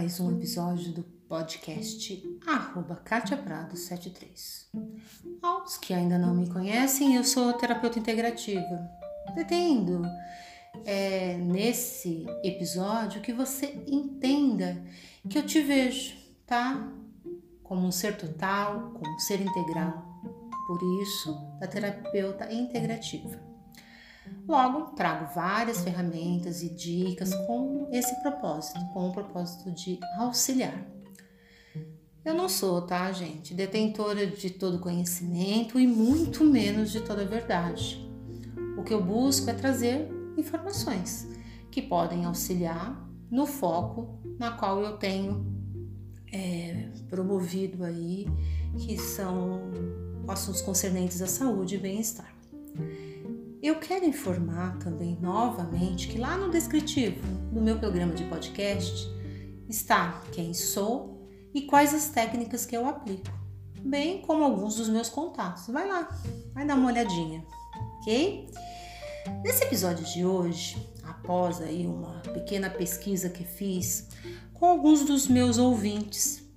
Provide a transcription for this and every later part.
mais um episódio do podcast arroba Katia Prado 73. Aos que ainda não me conhecem, eu sou terapeuta integrativa. Pretendo é, nesse episódio que você entenda que eu te vejo, tá? Como um ser total, como um ser integral. Por isso, da terapeuta integrativa. Logo, trago várias ferramentas e dicas com esse propósito, com o propósito de auxiliar. Eu não sou, tá, gente, detentora de todo conhecimento e muito menos de toda verdade. O que eu busco é trazer informações que podem auxiliar no foco na qual eu tenho é, promovido aí, que são assuntos concernentes à saúde e bem-estar. Eu quero informar também novamente que lá no descritivo do meu programa de podcast está quem sou e quais as técnicas que eu aplico, bem como alguns dos meus contatos. Vai lá, vai dar uma olhadinha, ok? Nesse episódio de hoje, após aí uma pequena pesquisa que fiz com alguns dos meus ouvintes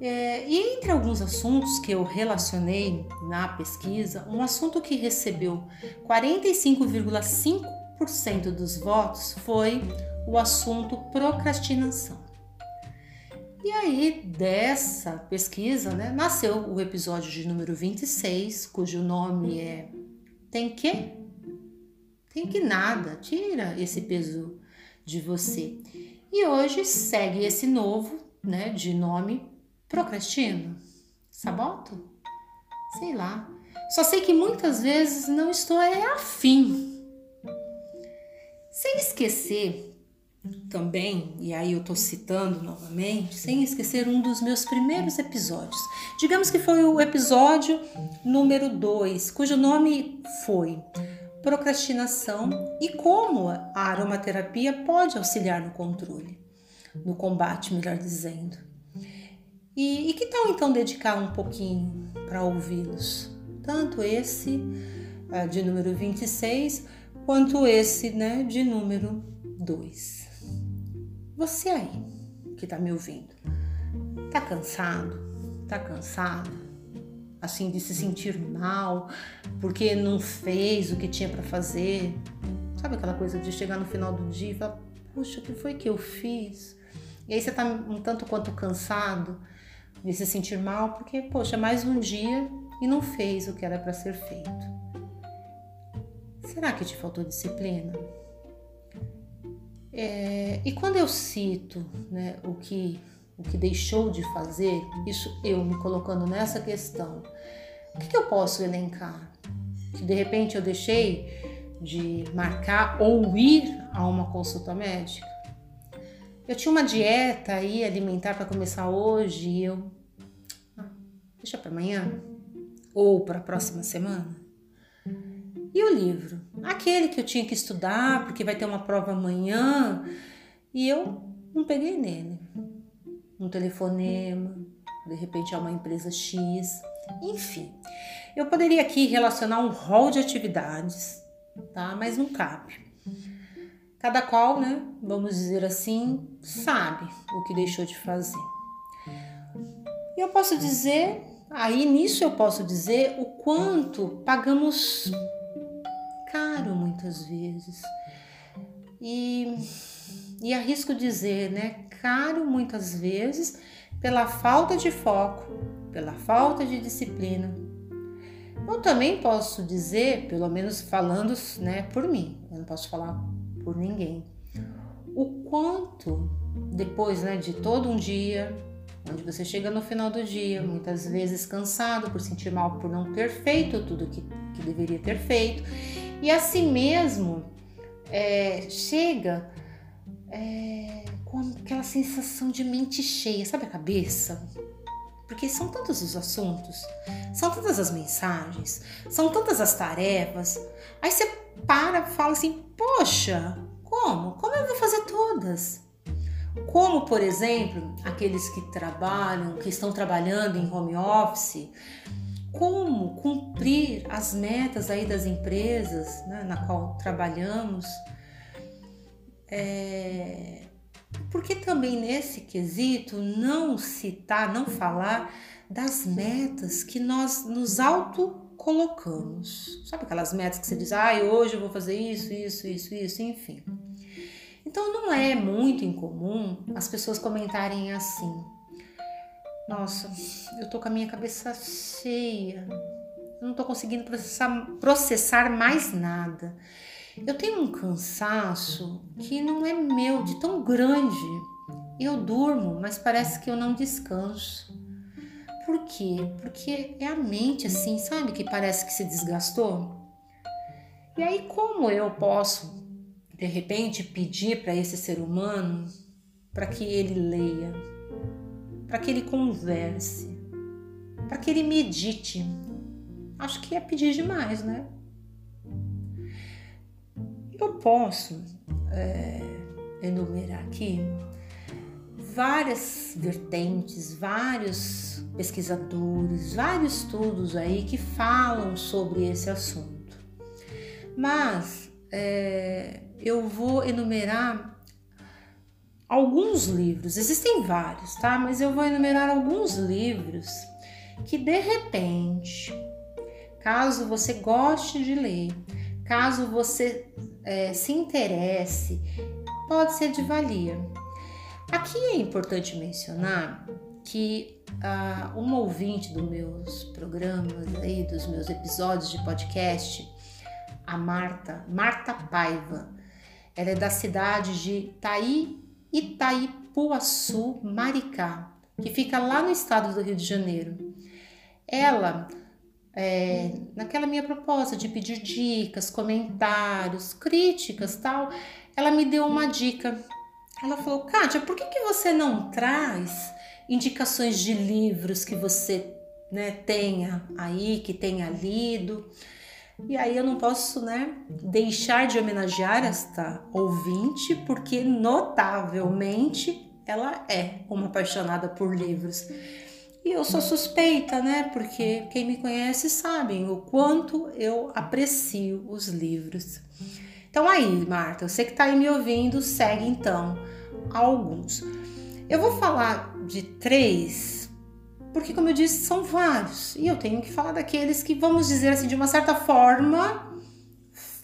é, e entre alguns assuntos que eu relacionei na pesquisa, um assunto que recebeu 45,5% dos votos foi o assunto procrastinação. E aí, dessa pesquisa, né, nasceu o episódio de número 26, cujo nome é Tem que? Tem que nada, tira esse peso de você. E hoje segue esse novo, né, de nome Procrastino? Saboto? Sei lá. Só sei que muitas vezes não estou é afim. Sem esquecer também, e aí eu estou citando novamente, sem esquecer um dos meus primeiros episódios. Digamos que foi o episódio número 2, cujo nome foi Procrastinação e como a aromaterapia pode auxiliar no controle, no combate, melhor dizendo. E, e que tal então dedicar um pouquinho para ouvi-los? Tanto esse uh, de número 26 quanto esse né, de número 2. Você aí que está me ouvindo, tá cansado? Tá cansado? Assim de se sentir mal porque não fez o que tinha para fazer? Sabe aquela coisa de chegar no final do dia e falar: Puxa, o que foi que eu fiz? E aí você tá um tanto quanto cansado de se sentir mal porque, poxa, mais um dia e não fez o que era para ser feito. Será que te faltou disciplina? É, e quando eu cito né, o, que, o que deixou de fazer, isso eu me colocando nessa questão, o que, que eu posso elencar? Que de repente eu deixei de marcar ou ir a uma consulta médica? Eu tinha uma dieta aí alimentar para começar hoje e eu ah, deixa para amanhã ou para a próxima semana. E o livro, aquele que eu tinha que estudar porque vai ter uma prova amanhã e eu não peguei nele. Um telefonema, de repente é uma empresa X, enfim. Eu poderia aqui relacionar um rol de atividades, tá? Mas não cabe. Cada qual, né, vamos dizer assim, sabe o que deixou de fazer. E eu posso dizer, aí nisso eu posso dizer o quanto pagamos caro muitas vezes. E, e arrisco dizer, né, caro muitas vezes pela falta de foco, pela falta de disciplina. Eu também posso dizer, pelo menos falando né, por mim, eu não posso falar por ninguém. O quanto depois né, de todo um dia, onde você chega no final do dia, muitas vezes cansado por sentir mal por não ter feito tudo que, que deveria ter feito, e assim mesmo é, chega é, com aquela sensação de mente cheia, sabe a cabeça? Porque são tantos os assuntos, são tantas as mensagens, são tantas as tarefas. Aí você para e fala assim: Poxa, como? Como eu vou fazer todas? Como, por exemplo, aqueles que trabalham, que estão trabalhando em home office, como cumprir as metas aí das empresas né, na qual trabalhamos, é, Por que também nesse quesito não citar, não falar das metas que nós nos auto colocamos? Sabe aquelas metas que você diz, ah, hoje eu vou fazer isso, isso, isso, isso, enfim. Então não é muito incomum as pessoas comentarem assim: Nossa, eu tô com a minha cabeça cheia, não tô conseguindo processar, processar mais nada. Eu tenho um cansaço que não é meu, de tão grande. Eu durmo, mas parece que eu não descanso. Por quê? Porque é a mente assim, sabe, que parece que se desgastou. E aí, como eu posso, de repente, pedir para esse ser humano para que ele leia, para que ele converse, para que ele medite? Acho que é pedir demais, né? Eu posso é, enumerar aqui várias vertentes, vários pesquisadores, vários estudos aí que falam sobre esse assunto. Mas é, eu vou enumerar alguns livros, existem vários, tá? Mas eu vou enumerar alguns livros que de repente, caso você goste de ler, caso você é, se interesse, pode ser de valia. Aqui é importante mencionar que uh, uma ouvinte dos meus programas aí, dos meus episódios de podcast, a Marta, Marta Paiva, ela é da cidade de Taí, Itaipuaçu, Maricá, que fica lá no estado do Rio de Janeiro. Ela é, naquela minha proposta de pedir dicas, comentários, críticas tal, ela me deu uma dica. Ela falou, Kátia, por que, que você não traz indicações de livros que você né, tenha aí, que tenha lido? E aí eu não posso, né, deixar de homenagear esta ouvinte, porque notavelmente ela é uma apaixonada por livros. E eu sou suspeita, né? Porque quem me conhece sabe o quanto eu aprecio os livros. Então aí, Marta, você que está aí me ouvindo, segue então alguns. Eu vou falar de três, porque como eu disse, são vários. E eu tenho que falar daqueles que, vamos dizer assim, de uma certa forma,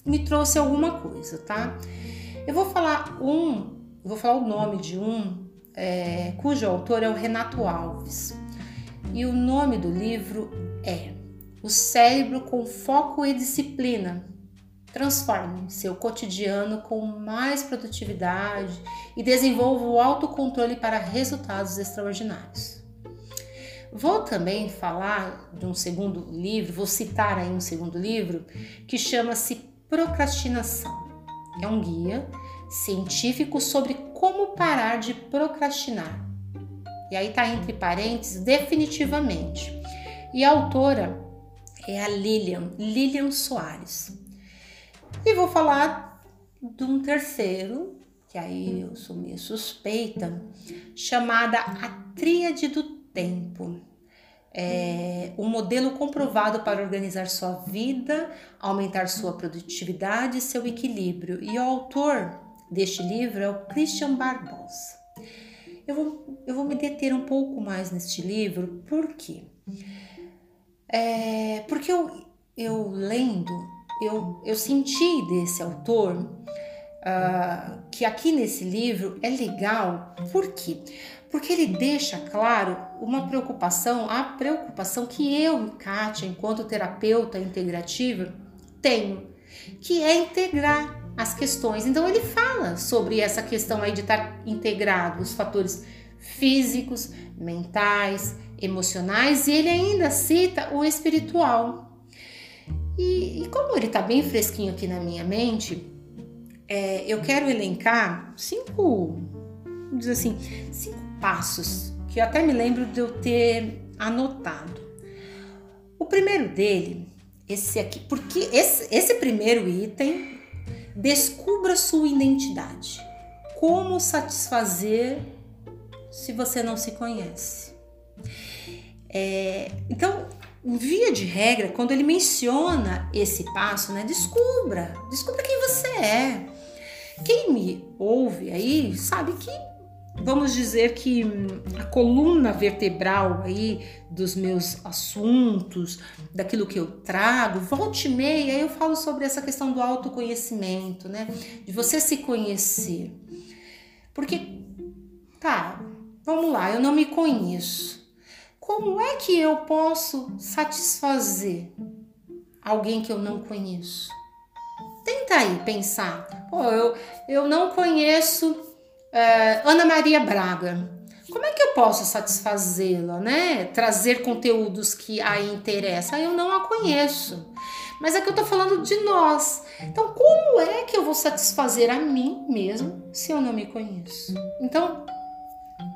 me trouxe alguma coisa, tá? Eu vou falar um, vou falar o nome de um, é, cujo autor é o Renato Alves. E o nome do livro é O Cérebro com Foco e Disciplina. Transforme seu cotidiano com mais produtividade e desenvolva o autocontrole para resultados extraordinários. Vou também falar de um segundo livro, vou citar aí um segundo livro que chama-se Procrastinação. É um guia científico sobre como parar de procrastinar e aí tá entre parênteses, definitivamente. E a autora é a Lilian, Lilian Soares. E vou falar de um terceiro, que aí eu sou meio suspeita, chamada A Tríade do Tempo. É um modelo comprovado para organizar sua vida, aumentar sua produtividade e seu equilíbrio. E o autor deste livro é o Christian Barbosa. Eu vou, eu vou me deter um pouco mais neste livro, por quê? É, porque eu, eu lendo, eu, eu senti desse autor uh, que aqui nesse livro é legal, por quê? Porque ele deixa claro uma preocupação, a preocupação que eu, Kátia, enquanto terapeuta integrativa, tenho, que é integrar as questões. Então ele fala sobre essa questão aí de estar integrado, os fatores físicos, mentais, emocionais, e ele ainda cita o espiritual. E, e como ele está bem fresquinho aqui na minha mente, é, eu quero elencar cinco, dizer assim, cinco passos que eu até me lembro de eu ter anotado. O primeiro dele, esse aqui, porque esse, esse primeiro item Descubra sua identidade. Como satisfazer se você não se conhece? É, então, via de regra, quando ele menciona esse passo, né, descubra, descubra quem você é. Quem me ouve aí sabe que vamos dizer que hum, a coluna vertebral aí dos meus assuntos, daquilo que eu trago, volte e meia, eu falo sobre essa questão do autoconhecimento, né? De você se conhecer. Porque, tá, vamos lá, eu não me conheço. Como é que eu posso satisfazer alguém que eu não conheço? Tenta aí pensar. Pô, eu, eu não conheço é, Ana Maria Braga. Como é que eu posso satisfazê-la, né? Trazer conteúdos que a interessam? Eu não a conheço. Mas é que eu tô falando de nós. Então, como é que eu vou satisfazer a mim mesmo se eu não me conheço? Então,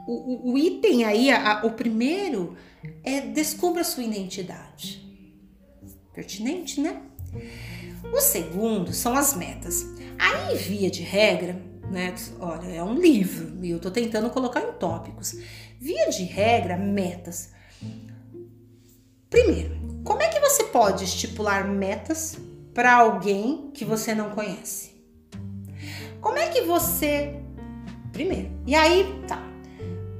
o, o, item aí, a, o primeiro, é descubra sua identidade. Pertinente, né? O segundo são as metas. Aí, via de regra, né? Olha, é um livro e eu tô tentando colocar em tópicos. Via de regra, metas. Primeiro, como é que você pode estipular metas para alguém que você não conhece? Como é que você. Primeiro, e aí tá.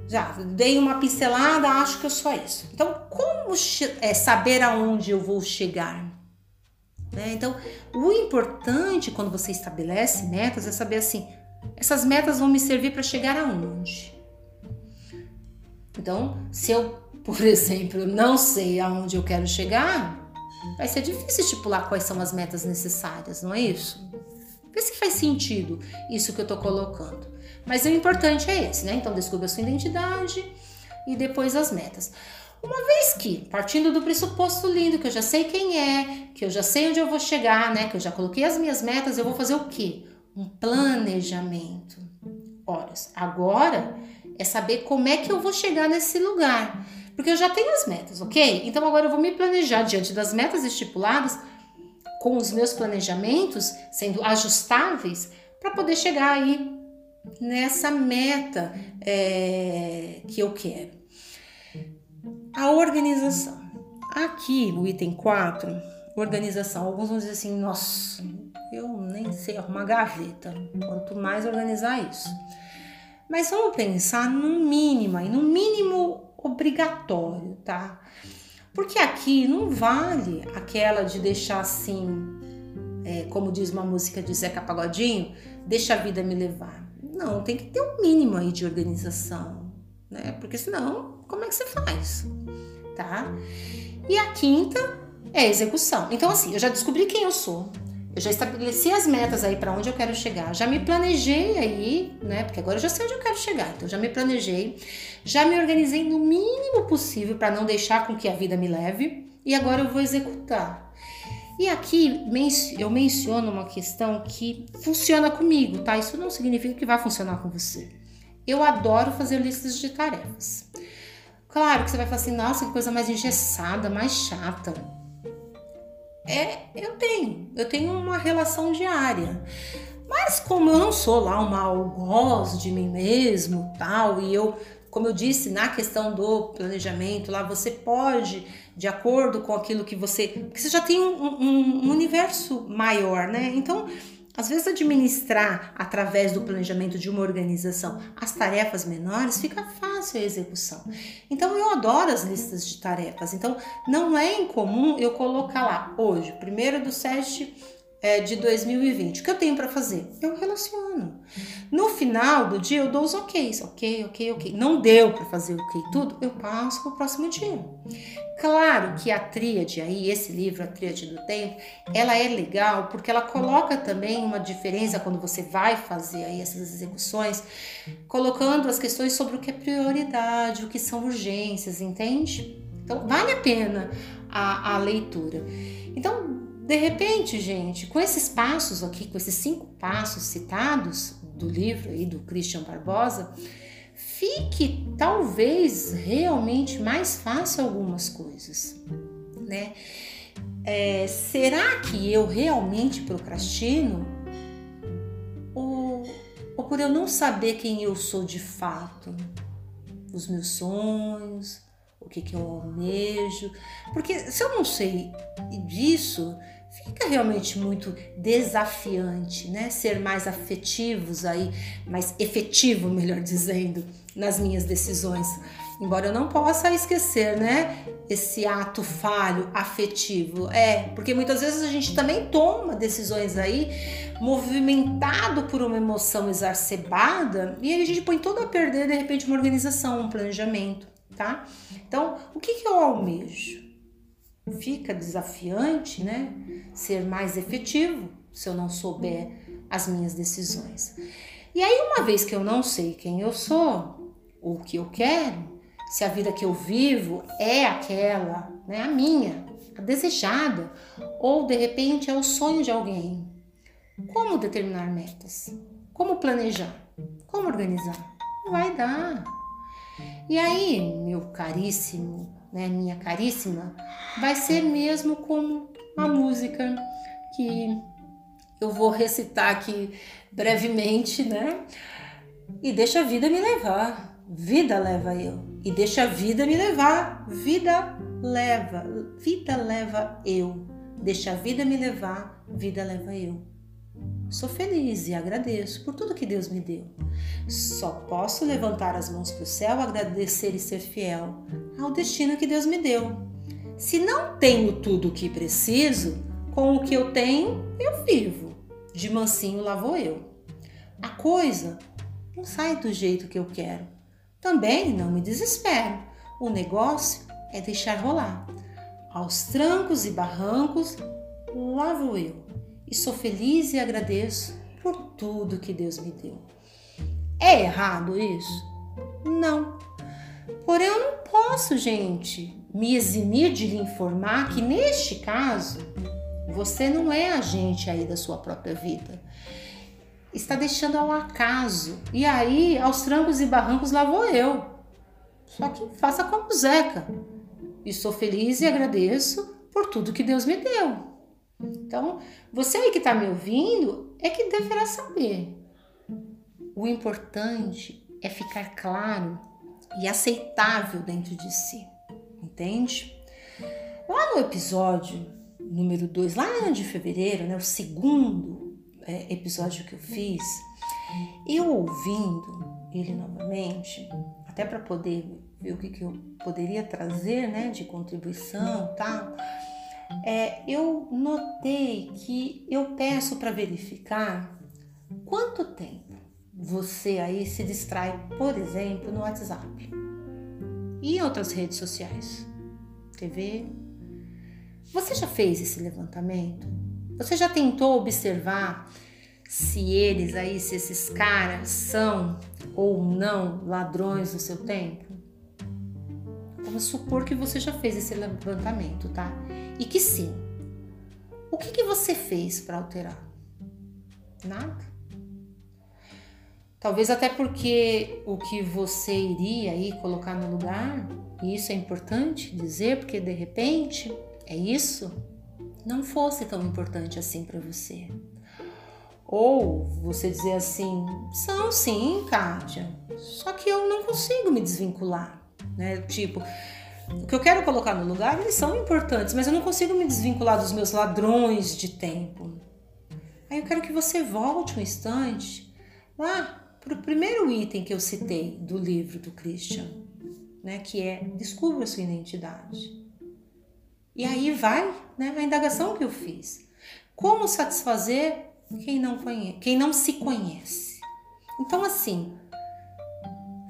Já dei uma pincelada, acho que eu sou isso. Então, como é, saber aonde eu vou chegar? Né? Então, o importante quando você estabelece metas é saber assim: essas metas vão me servir para chegar aonde? Então, se eu, por exemplo, não sei aonde eu quero chegar, vai ser difícil estipular quais são as metas necessárias, não é isso? Vê se faz sentido isso que eu estou colocando. Mas o importante é esse, né? Então, descubra a sua identidade e depois as metas. Uma vez que, partindo do pressuposto lindo, que eu já sei quem é, que eu já sei onde eu vou chegar, né? Que eu já coloquei as minhas metas, eu vou fazer o quê? Um planejamento. Ora, agora é saber como é que eu vou chegar nesse lugar. Porque eu já tenho as metas, ok? Então agora eu vou me planejar diante das metas estipuladas, com os meus planejamentos sendo ajustáveis, para poder chegar aí nessa meta é, que eu quero. A organização. Aqui no item 4, organização. Alguns vão dizer assim: nossa, eu nem sei arrumar gaveta, quanto mais organizar isso. Mas vamos pensar no mínimo, e no mínimo obrigatório, tá? Porque aqui não vale aquela de deixar assim, é, como diz uma música de Zeca Pagodinho, deixa a vida me levar. Não, tem que ter um mínimo aí de organização, né? Porque senão, como é que você faz? Tá? E a quinta é a execução. Então, assim, eu já descobri quem eu sou, eu já estabeleci as metas aí para onde eu quero chegar, já me planejei aí, né? Porque agora eu já sei onde eu quero chegar, então já me planejei, já me organizei no mínimo possível para não deixar com que a vida me leve e agora eu vou executar. E aqui eu menciono uma questão que funciona comigo, tá? Isso não significa que vai funcionar com você. Eu adoro fazer listas de tarefas. Claro que você vai falar assim, nossa, que coisa mais engessada, mais chata é eu tenho, eu tenho uma relação diária. Mas como eu não sou lá uma algoz de mim mesmo, tal, e eu, como eu disse na questão do planejamento, lá você pode, de acordo com aquilo que você, porque você já tem um, um, um universo maior, né? Então às vezes, administrar através do planejamento de uma organização as tarefas menores fica fácil a execução. Então, eu adoro as listas de tarefas. Então, não é incomum eu colocar lá hoje, primeiro do 7 é, de 2020. O que eu tenho para fazer? Eu relaciono. No final do dia eu dou os OKs. Ok, ok, ok. Não deu para fazer ok tudo, eu passo para o próximo dia. Claro que a tríade aí, esse livro, a tríade do tempo, ela é legal porque ela coloca também uma diferença quando você vai fazer aí essas execuções, colocando as questões sobre o que é prioridade, o que são urgências, entende? Então vale a pena a, a leitura. Então de repente, gente, com esses passos aqui, com esses cinco passos citados do livro aí do Christian Barbosa, fique talvez realmente mais fácil algumas coisas, né? É, será que eu realmente procrastino? Ou, ou por eu não saber quem eu sou de fato? Os meus sonhos, o que, que eu almejo? Porque se eu não sei disso, fica realmente muito desafiante, né? Ser mais afetivos aí, mais efetivo, melhor dizendo, nas minhas decisões. Embora eu não possa esquecer, né? Esse ato falho afetivo. É, porque muitas vezes a gente também toma decisões aí movimentado por uma emoção exacerbada e aí a gente põe todo a perder de repente uma organização, um planejamento, tá? Então, o que, que eu almejo? Fica desafiante, né? Ser mais efetivo se eu não souber as minhas decisões. E aí, uma vez que eu não sei quem eu sou, ou o que eu quero, se a vida que eu vivo é aquela, né, a minha, a desejada, ou de repente é o sonho de alguém. Como determinar metas? Como planejar? Como organizar? Não vai dar. E aí, meu caríssimo, né, minha caríssima, vai ser mesmo como a música que eu vou recitar aqui brevemente, né? E deixa a vida me levar vida leva eu. E deixa a vida me levar, vida leva, vida leva eu. Deixa a vida me levar, vida leva eu. Sou feliz e agradeço por tudo que Deus me deu. Só posso levantar as mãos para o céu, agradecer e ser fiel ao destino que Deus me deu. Se não tenho tudo o que preciso, com o que eu tenho, eu vivo. De mansinho lá vou eu. A coisa não sai do jeito que eu quero também não me desespero. O negócio é deixar rolar. Aos trancos e barrancos, lá vou eu. E sou feliz e agradeço por tudo que Deus me deu. É errado isso? Não. Porém, eu não posso, gente, me eximir de lhe informar que neste caso você não é agente aí da sua própria vida está deixando ao acaso. E aí, aos trancos e barrancos, lá vou eu. Só que faça como Zeca. E sou feliz e agradeço por tudo que Deus me deu. Então, você aí que está me ouvindo é que deverá saber. O importante é ficar claro e aceitável dentro de si. Entende? Lá no episódio número 2, lá de fevereiro, né, o segundo é, episódio que eu fiz, eu ouvindo ele novamente, até para poder ver o que, que eu poderia trazer né, de contribuição tal, é, eu notei que eu peço para verificar quanto tempo você aí se distrai, por exemplo, no WhatsApp e outras redes sociais, TV. Você já fez esse levantamento? Você já tentou observar se eles aí, se esses caras são ou não ladrões do seu tempo? Vamos supor que você já fez esse levantamento, tá? E que sim. O que, que você fez para alterar? Nada. Talvez até porque o que você iria aí colocar no lugar, e isso é importante dizer, porque de repente é isso não fosse tão importante assim para você. Ou você dizer assim: são sim, Kátia, só que eu não consigo me desvincular. Né? Tipo, o que eu quero colocar no lugar, eles são importantes, mas eu não consigo me desvincular dos meus ladrões de tempo. Aí eu quero que você volte um instante lá para o primeiro item que eu citei do livro do Christian, né? que é Descubra sua identidade. E aí vai né, a indagação que eu fiz. Como satisfazer quem não, conhece, quem não se conhece? Então, assim,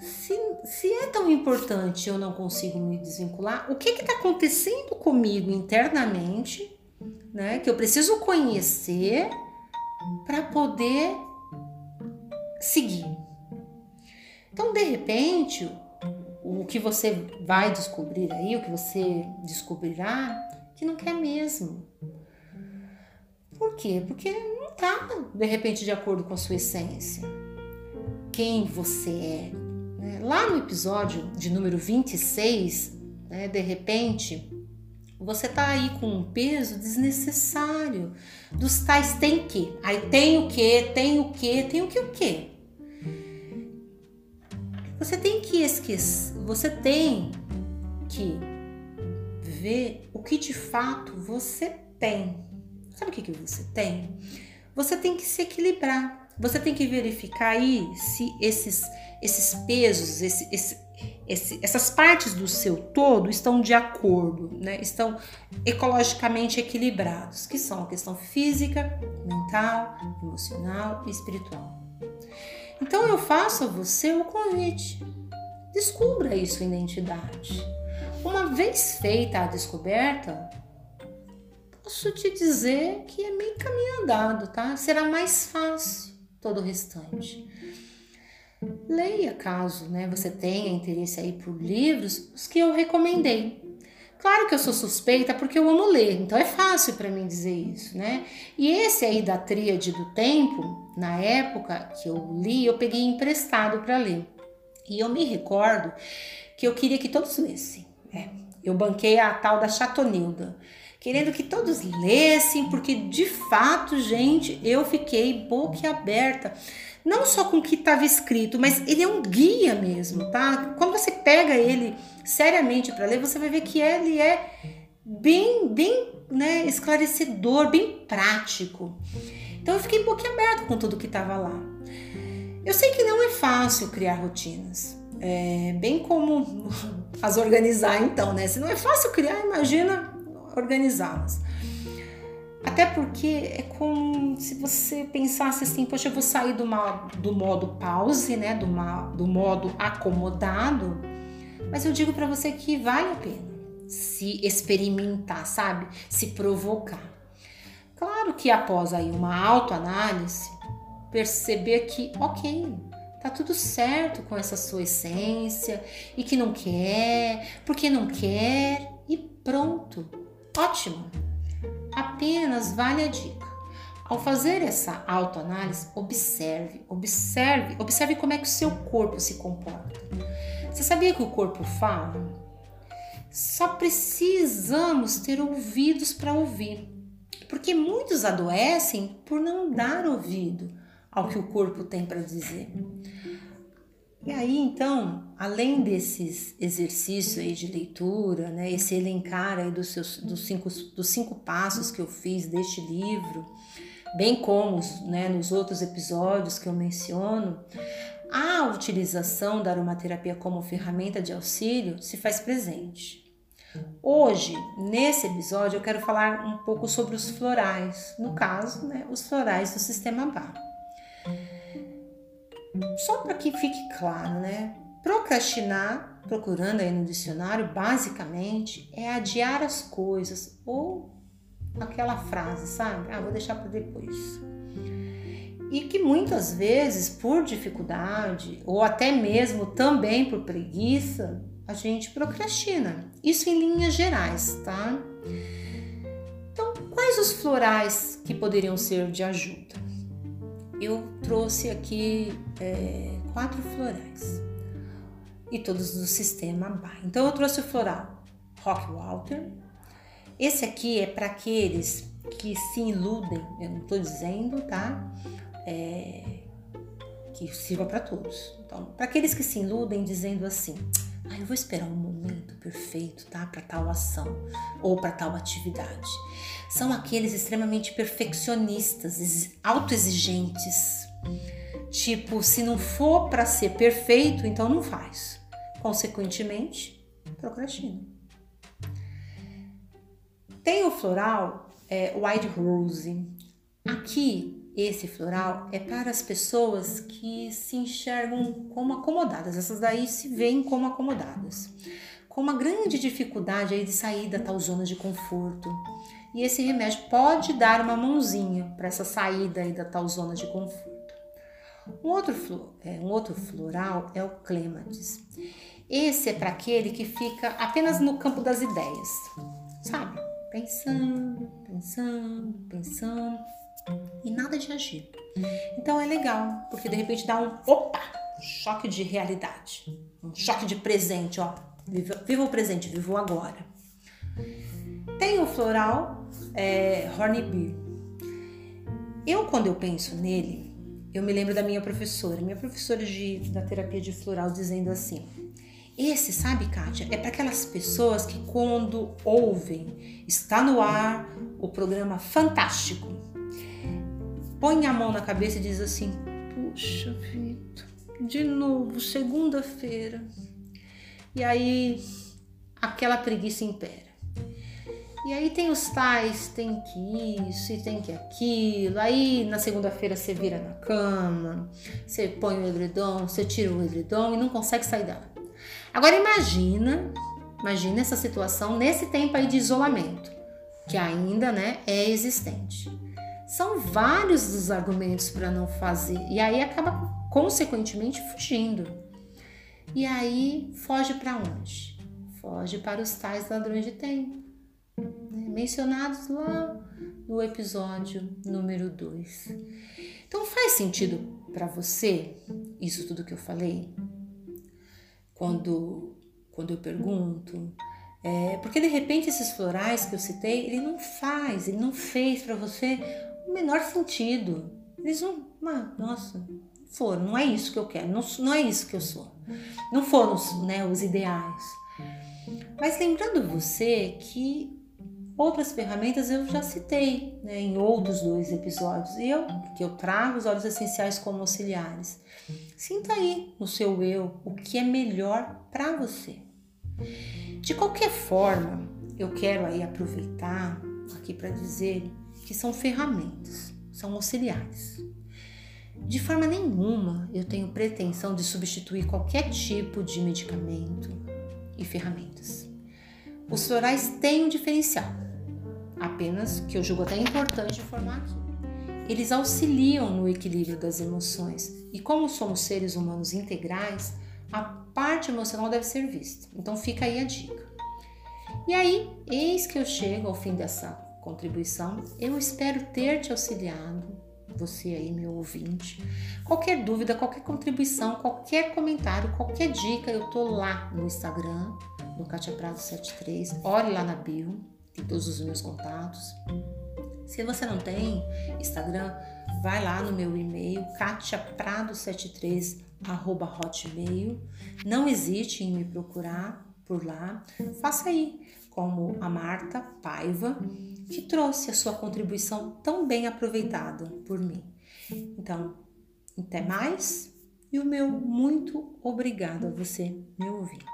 se, se é tão importante eu não consigo me desvincular, o que está acontecendo comigo internamente, né? Que eu preciso conhecer para poder seguir. Então, de repente, o que você vai descobrir aí, o que você descobrirá, que não quer mesmo. Por quê? Porque não está, de repente, de acordo com a sua essência. Quem você é. Né? Lá no episódio de número 26, né, de repente, você tá aí com um peso desnecessário dos tais tem que. Aí tem o que, tem o que, tem o que o que. Você tem que esquecer, você tem que ver o que de fato você tem. sabe o que, que você tem? Você tem que se equilibrar. Você tem que verificar aí se esses, esses pesos, esse, esse, esse, essas partes do seu todo estão de acordo, né? estão ecologicamente equilibrados, que são a questão física, mental, emocional e espiritual. Então eu faço a você o convite. Descubra aí sua identidade. Uma vez feita a descoberta, posso te dizer que é meio caminho andado, tá? Será mais fácil todo o restante. Leia caso né, você tenha interesse aí por livros, os que eu recomendei. Claro que eu sou suspeita porque eu amo ler, então é fácil para mim dizer isso, né? E esse aí da Tríade do Tempo, na época que eu li, eu peguei emprestado para ler. E eu me recordo que eu queria que todos lessem. É, eu banquei a tal da Chatonilda, querendo que todos lessem, porque de fato, gente, eu fiquei boquiaberta. Não só com o que estava escrito, mas ele é um guia mesmo, tá? Quando você pega ele seriamente para ler, você vai ver que ele é bem, bem né, esclarecedor, bem prático. Então eu fiquei boquiaberta com tudo que estava lá. Eu sei que não é fácil criar rotinas. É bem como as organizar, então, né? Se não é fácil criar, imagina organizá-las. Até porque é como se você pensasse assim, poxa, eu vou sair do, do modo pause, né? Do, do modo acomodado, mas eu digo para você que vale a pena se experimentar, sabe? Se provocar. Claro que após aí uma autoanálise, perceber que, ok, tá tudo certo com essa sua essência e que não quer, porque não quer e pronto. Ótimo. Apenas vale a dica. Ao fazer essa autoanálise, observe, observe, observe como é que o seu corpo se comporta. Você sabia que o corpo fala? Só precisamos ter ouvidos para ouvir. Porque muitos adoecem por não dar ouvido ao que o corpo tem para dizer. E aí, então, além desses exercícios aí de leitura, né, esse elencar aí dos, seus, dos, cinco, dos cinco passos que eu fiz deste livro, bem como né, nos outros episódios que eu menciono, a utilização da aromaterapia como ferramenta de auxílio se faz presente. Hoje, nesse episódio, eu quero falar um pouco sobre os florais, no caso, né, os florais do sistema Bar. Só para que fique claro, né? Procrastinar, procurando aí no dicionário, basicamente é adiar as coisas ou aquela frase, sabe? Ah, vou deixar para depois. E que muitas vezes, por dificuldade ou até mesmo também por preguiça, a gente procrastina. Isso em linhas gerais, tá? Então, quais os florais que poderiam ser de ajuda? Eu trouxe aqui é, quatro florais e todos do sistema Bar. Então, eu trouxe o floral Rock Walter. Esse aqui é para aqueles que se iludem, eu não estou dizendo, tá? É, que sirva para todos. Então, para aqueles que se iludem dizendo assim, ah, eu vou esperar um momento perfeito, tá? Para tal ação ou para tal atividade. São aqueles extremamente perfeccionistas, autoexigentes. Tipo, se não for para ser perfeito, então não faz. Consequentemente, procrastina. Tem o floral é, White Rose. Aqui esse floral é para as pessoas que se enxergam como acomodadas, essas daí se veem como acomodadas, com uma grande dificuldade aí de sair da tal zona de conforto. E esse remédio pode dar uma mãozinha para essa saída aí da tal zona de conforto. Um outro, é, um outro floral é o clematis. Esse é para aquele que fica apenas no campo das ideias, sabe? Pensando, pensando, pensando e nada de agir. Então é legal, porque de repente dá um opa, um choque de realidade, um choque de presente, ó. Viva, o presente, viva o agora. Tem o floral é, Hornby. Eu, quando eu penso nele, eu me lembro da minha professora, minha professora de, da terapia de floral, dizendo assim: Esse, sabe, Kátia, é para aquelas pessoas que quando ouvem, está no ar o programa fantástico, põe a mão na cabeça e diz assim: Puxa, Vitor, de novo, segunda-feira. E aí aquela preguiça impera. E aí tem os tais, tem que isso e tem que aquilo. Aí na segunda-feira você vira na cama, você põe o edredom, você tira o edredom e não consegue sair dela. Agora imagina, imagina essa situação nesse tempo aí de isolamento, que ainda, né, é existente. São vários os argumentos para não fazer e aí acaba consequentemente fugindo. E aí foge para onde? Foge para os tais ladrões de tempo, mencionados lá no episódio número 2. Então faz sentido para você isso tudo que eu falei? quando, quando eu pergunto. É, porque de repente esses florais que eu citei, ele não faz, ele não fez para você o menor sentido. Eles não, nossa, foram, não é isso que eu quero, não, não é isso que eu sou. Não foram né, os ideais. Mas lembrando você que outras ferramentas eu já citei né, em outros dois episódios, e eu, que eu trago os óleos essenciais como auxiliares. Sinta aí no seu eu o que é melhor para você. De qualquer forma, eu quero aí aproveitar aqui para dizer que são ferramentas, são auxiliares. De forma nenhuma eu tenho pretensão de substituir qualquer tipo de medicamento e ferramentas. Os florais têm um diferencial, apenas que eu julgo até importante informar aqui eles auxiliam no equilíbrio das emoções. E como somos seres humanos integrais, a parte emocional deve ser vista. Então fica aí a dica. E aí, eis que eu chego ao fim dessa contribuição. Eu espero ter te auxiliado, você aí, meu ouvinte. Qualquer dúvida, qualquer contribuição, qualquer comentário, qualquer dica, eu tô lá no Instagram, no Katia Prado 73. Olhe lá na bio, todos os meus contatos. Se você não tem Instagram, vai lá no meu e-mail katiaprado73 hotmail. Não hesite em me procurar por lá. Faça aí como a Marta Paiva, que trouxe a sua contribuição tão bem aproveitada por mim. Então, até mais e o meu muito obrigado a você, meu ouvinte.